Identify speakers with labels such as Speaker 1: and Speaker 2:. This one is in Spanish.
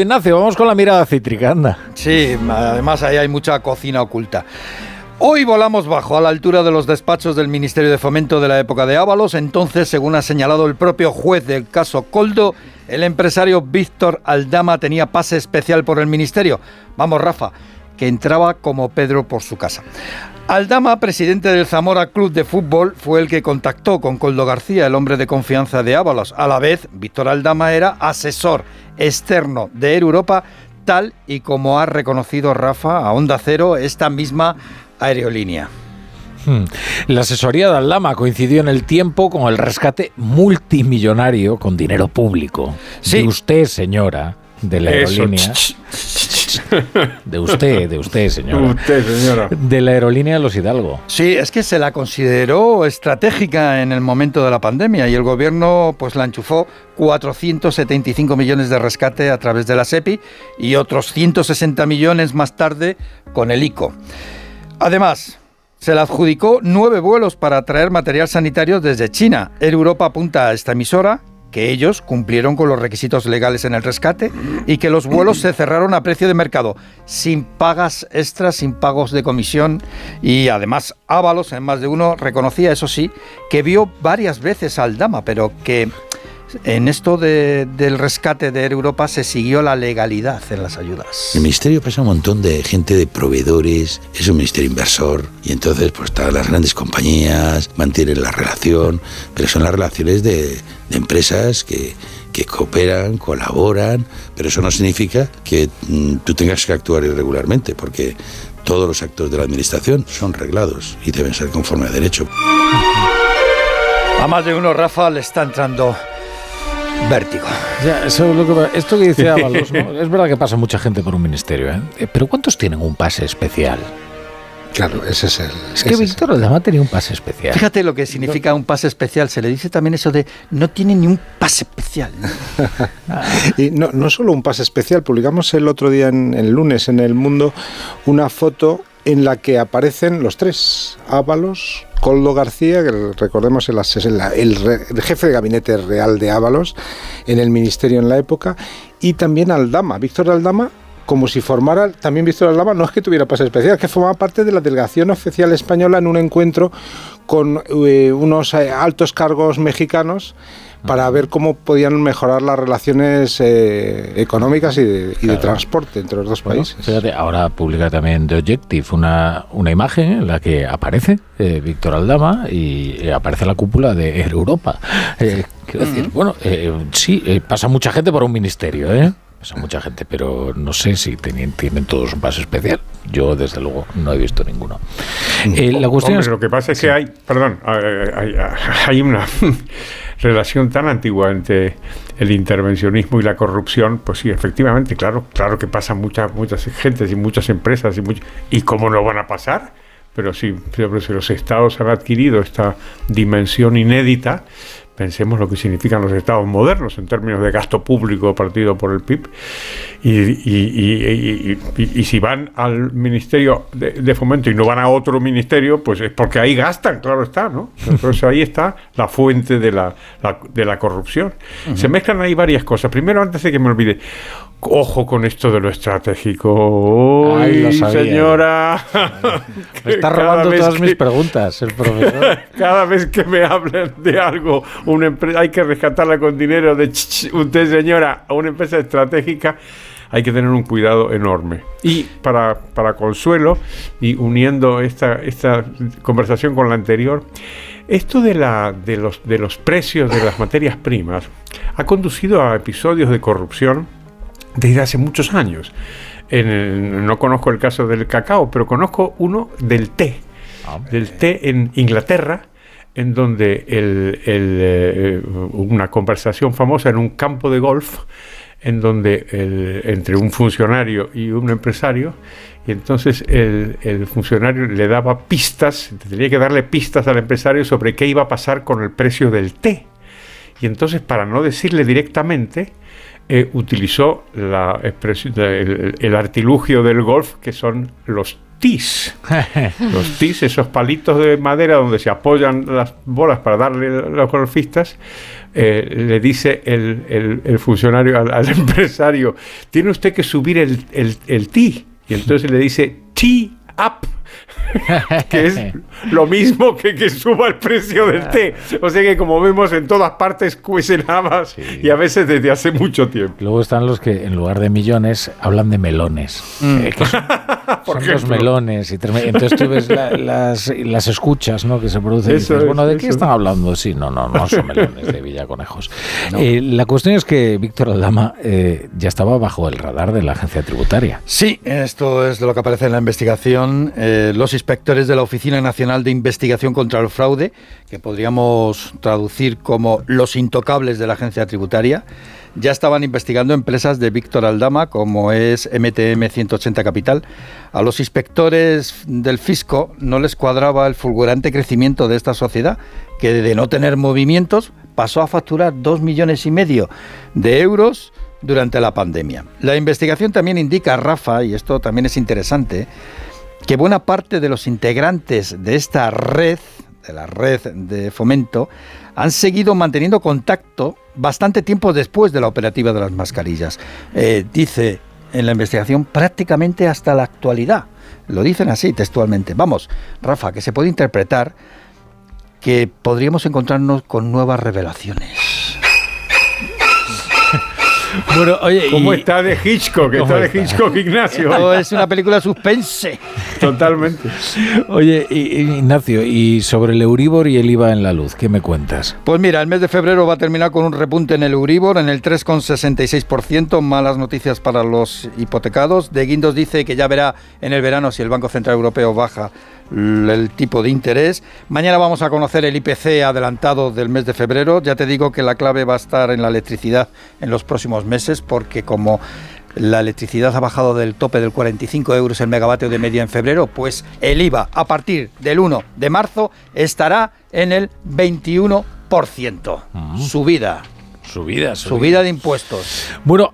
Speaker 1: Ignacio, vamos con la mirada cítrica, anda.
Speaker 2: Sí, además ahí hay mucha cocina oculta. Hoy volamos bajo, a la altura de los despachos del Ministerio de Fomento de la época de Ábalos. Entonces, según ha señalado el propio juez del caso Coldo, el empresario Víctor Aldama tenía pase especial por el Ministerio. Vamos, Rafa, que entraba como Pedro por su casa. Aldama, presidente del Zamora Club de Fútbol, fue el que contactó con Coldo García, el hombre de confianza de Ábalos. A la vez, Víctor Aldama era asesor externo de Air Europa, tal y como ha reconocido Rafa a Onda Cero esta misma aerolínea.
Speaker 1: Hmm. La asesoría de Aldama coincidió en el tiempo con el rescate multimillonario con dinero público. Sí. De usted, señora, de la aerolínea. De usted, de usted, señora.
Speaker 3: Usted, señora.
Speaker 1: De la aerolínea Los Hidalgo.
Speaker 2: Sí, es que se la consideró estratégica en el momento de la pandemia y el gobierno pues la enchufó 475 millones de rescate a través de la SEPI y otros 160 millones más tarde con el ICO. Además, se le adjudicó nueve vuelos para traer material sanitario desde China. Air Europa apunta a esta emisora que ellos cumplieron con los requisitos legales en el rescate y que los vuelos se cerraron a precio de mercado, sin pagas extras, sin pagos de comisión y además Ábalos, en más de uno, reconocía, eso sí, que vio varias veces al Dama, pero que en esto del rescate de Europa se siguió la legalidad en las ayudas.
Speaker 4: El ministerio pasa un montón de gente de proveedores, es un ministerio inversor y entonces pues todas las grandes compañías mantienen la relación, pero son las relaciones de, empresas que, que cooperan, colaboran, pero eso no significa que mm, tú tengas que actuar irregularmente, porque todos los actos de la administración son reglados y deben ser conforme a derecho.
Speaker 2: A más de uno, Rafa, le está entrando Vértigo.
Speaker 1: esto que dice Ábalos, es verdad que pasa mucha gente por un ministerio, ¿eh? Eh, pero ¿cuántos tienen un pase especial?
Speaker 3: Claro, ese es el.
Speaker 1: Es que Víctor Aldama tenía un pase especial.
Speaker 2: Fíjate lo que significa un pase especial. Se le dice también eso de no tiene ni un pase especial.
Speaker 3: y no, no solo un pase especial. Publicamos el otro día, en, el lunes, en El Mundo, una foto en la que aparecen los tres, Ábalos, Coldo García, que recordemos el, el, jefe de gabinete real de Ábalos en el ministerio en la época, y también Aldama, Víctor Aldama, como si formara, también Víctor Aldama, no es que tuviera pase especial, es que formaba parte de la delegación oficial española en un encuentro con eh, unos eh, altos cargos mexicanos para ver cómo podían mejorar las relaciones eh, económicas y, de, transporte entre los dos países.
Speaker 1: Fíjate, ahora publica también The Objective una, una imagen en la que aparece eh, Víctor Aldama y eh, aparece la cúpula de Europa. quiero decir, bueno, sí, pasa mucha gente por un ministerio, ¿eh? Pasa mucha gente, pero no sé si tienen, tienen todos un paso especial. Yo, desde luego, no he visto ninguno.
Speaker 3: la cuestión es, lo que pasa es que hay, perdón, hay, hay una relación tan antigua entre el intervencionismo y la corrupción, pues sí, efectivamente, claro, claro que pasan muchas, muchas gentes y muchas empresas y, y cómo no van a pasar, pero sí, pero si los estados han adquirido esta dimensión inédita, Pensemos lo que significan los estados modernos en términos de gasto público partido por el PIB. Y, si van al Ministerio de, Fomento y no van a otro ministerio, pues es porque ahí gastan, claro está, ¿no? Entonces ahí está la fuente de la, de la corrupción. Se mezclan ahí varias cosas. Primero, antes de que me olvide, Ojo con esto de lo estratégico. Ay, señora.
Speaker 1: Me está robando todas mis preguntas el profesor.
Speaker 3: Cada vez que me hablen de algo, una empresa, hay que rescatarla con dinero de usted, señora, a una empresa estratégica. Hay que tener un cuidado enorme. Y para, para consuelo, y uniendo esta, esta conversación con la anterior, esto de, la, de, los, de los precios de las materias primas ha conducido a episodios de corrupción desde hace muchos años. no conozco el caso del cacao, pero conozco uno del té. Del té en Inglaterra, en donde el, eh, una conversación famosa en un campo de golf, en donde entre un funcionario y un empresario, y entonces el, el, funcionario le daba pistas, tenía que darle pistas al empresario sobre qué iba a pasar con el precio del té. Y entonces, para no decirle directamente, eh, utilizó la el, artilugio del golf, que son los tis. los tis, esos palitos de madera donde se apoyan las bolas para darle a los golfistas, eh, le dice el, el, funcionario al, empresario, tiene usted que subir el, el, el ti. Y entonces le dice, tea up. que es lo mismo que que suba el precio del té. O sea que como vemos en todas partes cuecen habas y a veces desde hace mucho tiempo.
Speaker 1: Luego están los que en lugar de millones hablan de melones.
Speaker 2: Mm.
Speaker 1: Eh, son, los melones. Y entonces tú ves las, las, escuchas ¿no? que se producen. bueno, ¿de qué están hablando? Sí, no, no, no son melones de Villaconejos. Eh, la cuestión es que Víctor Aldama eh, ya estaba bajo el radar de la agencia tributaria.
Speaker 2: Sí, esto es de lo que aparece en la investigación. los inspectores de la Oficina Nacional de Investigación contra el Fraude, que podríamos traducir como los intocables de la agencia tributaria, ya estaban investigando empresas de Víctor Aldama, como es MTM 180 Capital. A los inspectores del fisco no les cuadraba el fulgurante crecimiento de esta sociedad, que de no tener movimientos pasó a facturar 2 millones y medio de euros durante la pandemia. La investigación también indica, Rafa, y esto también es interesante, que buena parte de los integrantes de esta red, de la red de fomento, han seguido manteniendo contacto bastante tiempo después de la operativa de las mascarillas. Eh, dice en la investigación prácticamente hasta la actualidad. Lo dicen así textualmente. Vamos, Rafa, que se puede interpretar que podríamos encontrarnos con nuevas revelaciones.
Speaker 3: Bueno, oye, ¿cómo está de Hitchcock? Está de Hitchcock, Ignacio.
Speaker 2: es una película suspense.
Speaker 3: Totalmente.
Speaker 1: Oye, Ignacio, y sobre el Euribor y el IVA en la luz, ¿qué me cuentas?
Speaker 2: Pues mira, el mes de febrero va a terminar con un repunte en el Euribor en el 3,66%, malas noticias para los hipotecados. De Guindos dice que ya verá en el verano si el Banco Central Europeo baja el tipo de interés. Mañana vamos a conocer el IPC adelantado del mes de febrero. Ya te digo que la clave va a estar en la electricidad en los próximos meses porque como la electricidad ha bajado del tope del 45 euros el megavatio de media en febrero, pues el IVA a partir del 1 de marzo estará en el 21%. Subida.
Speaker 1: Subida,
Speaker 2: subida. de impuestos.
Speaker 1: Bueno,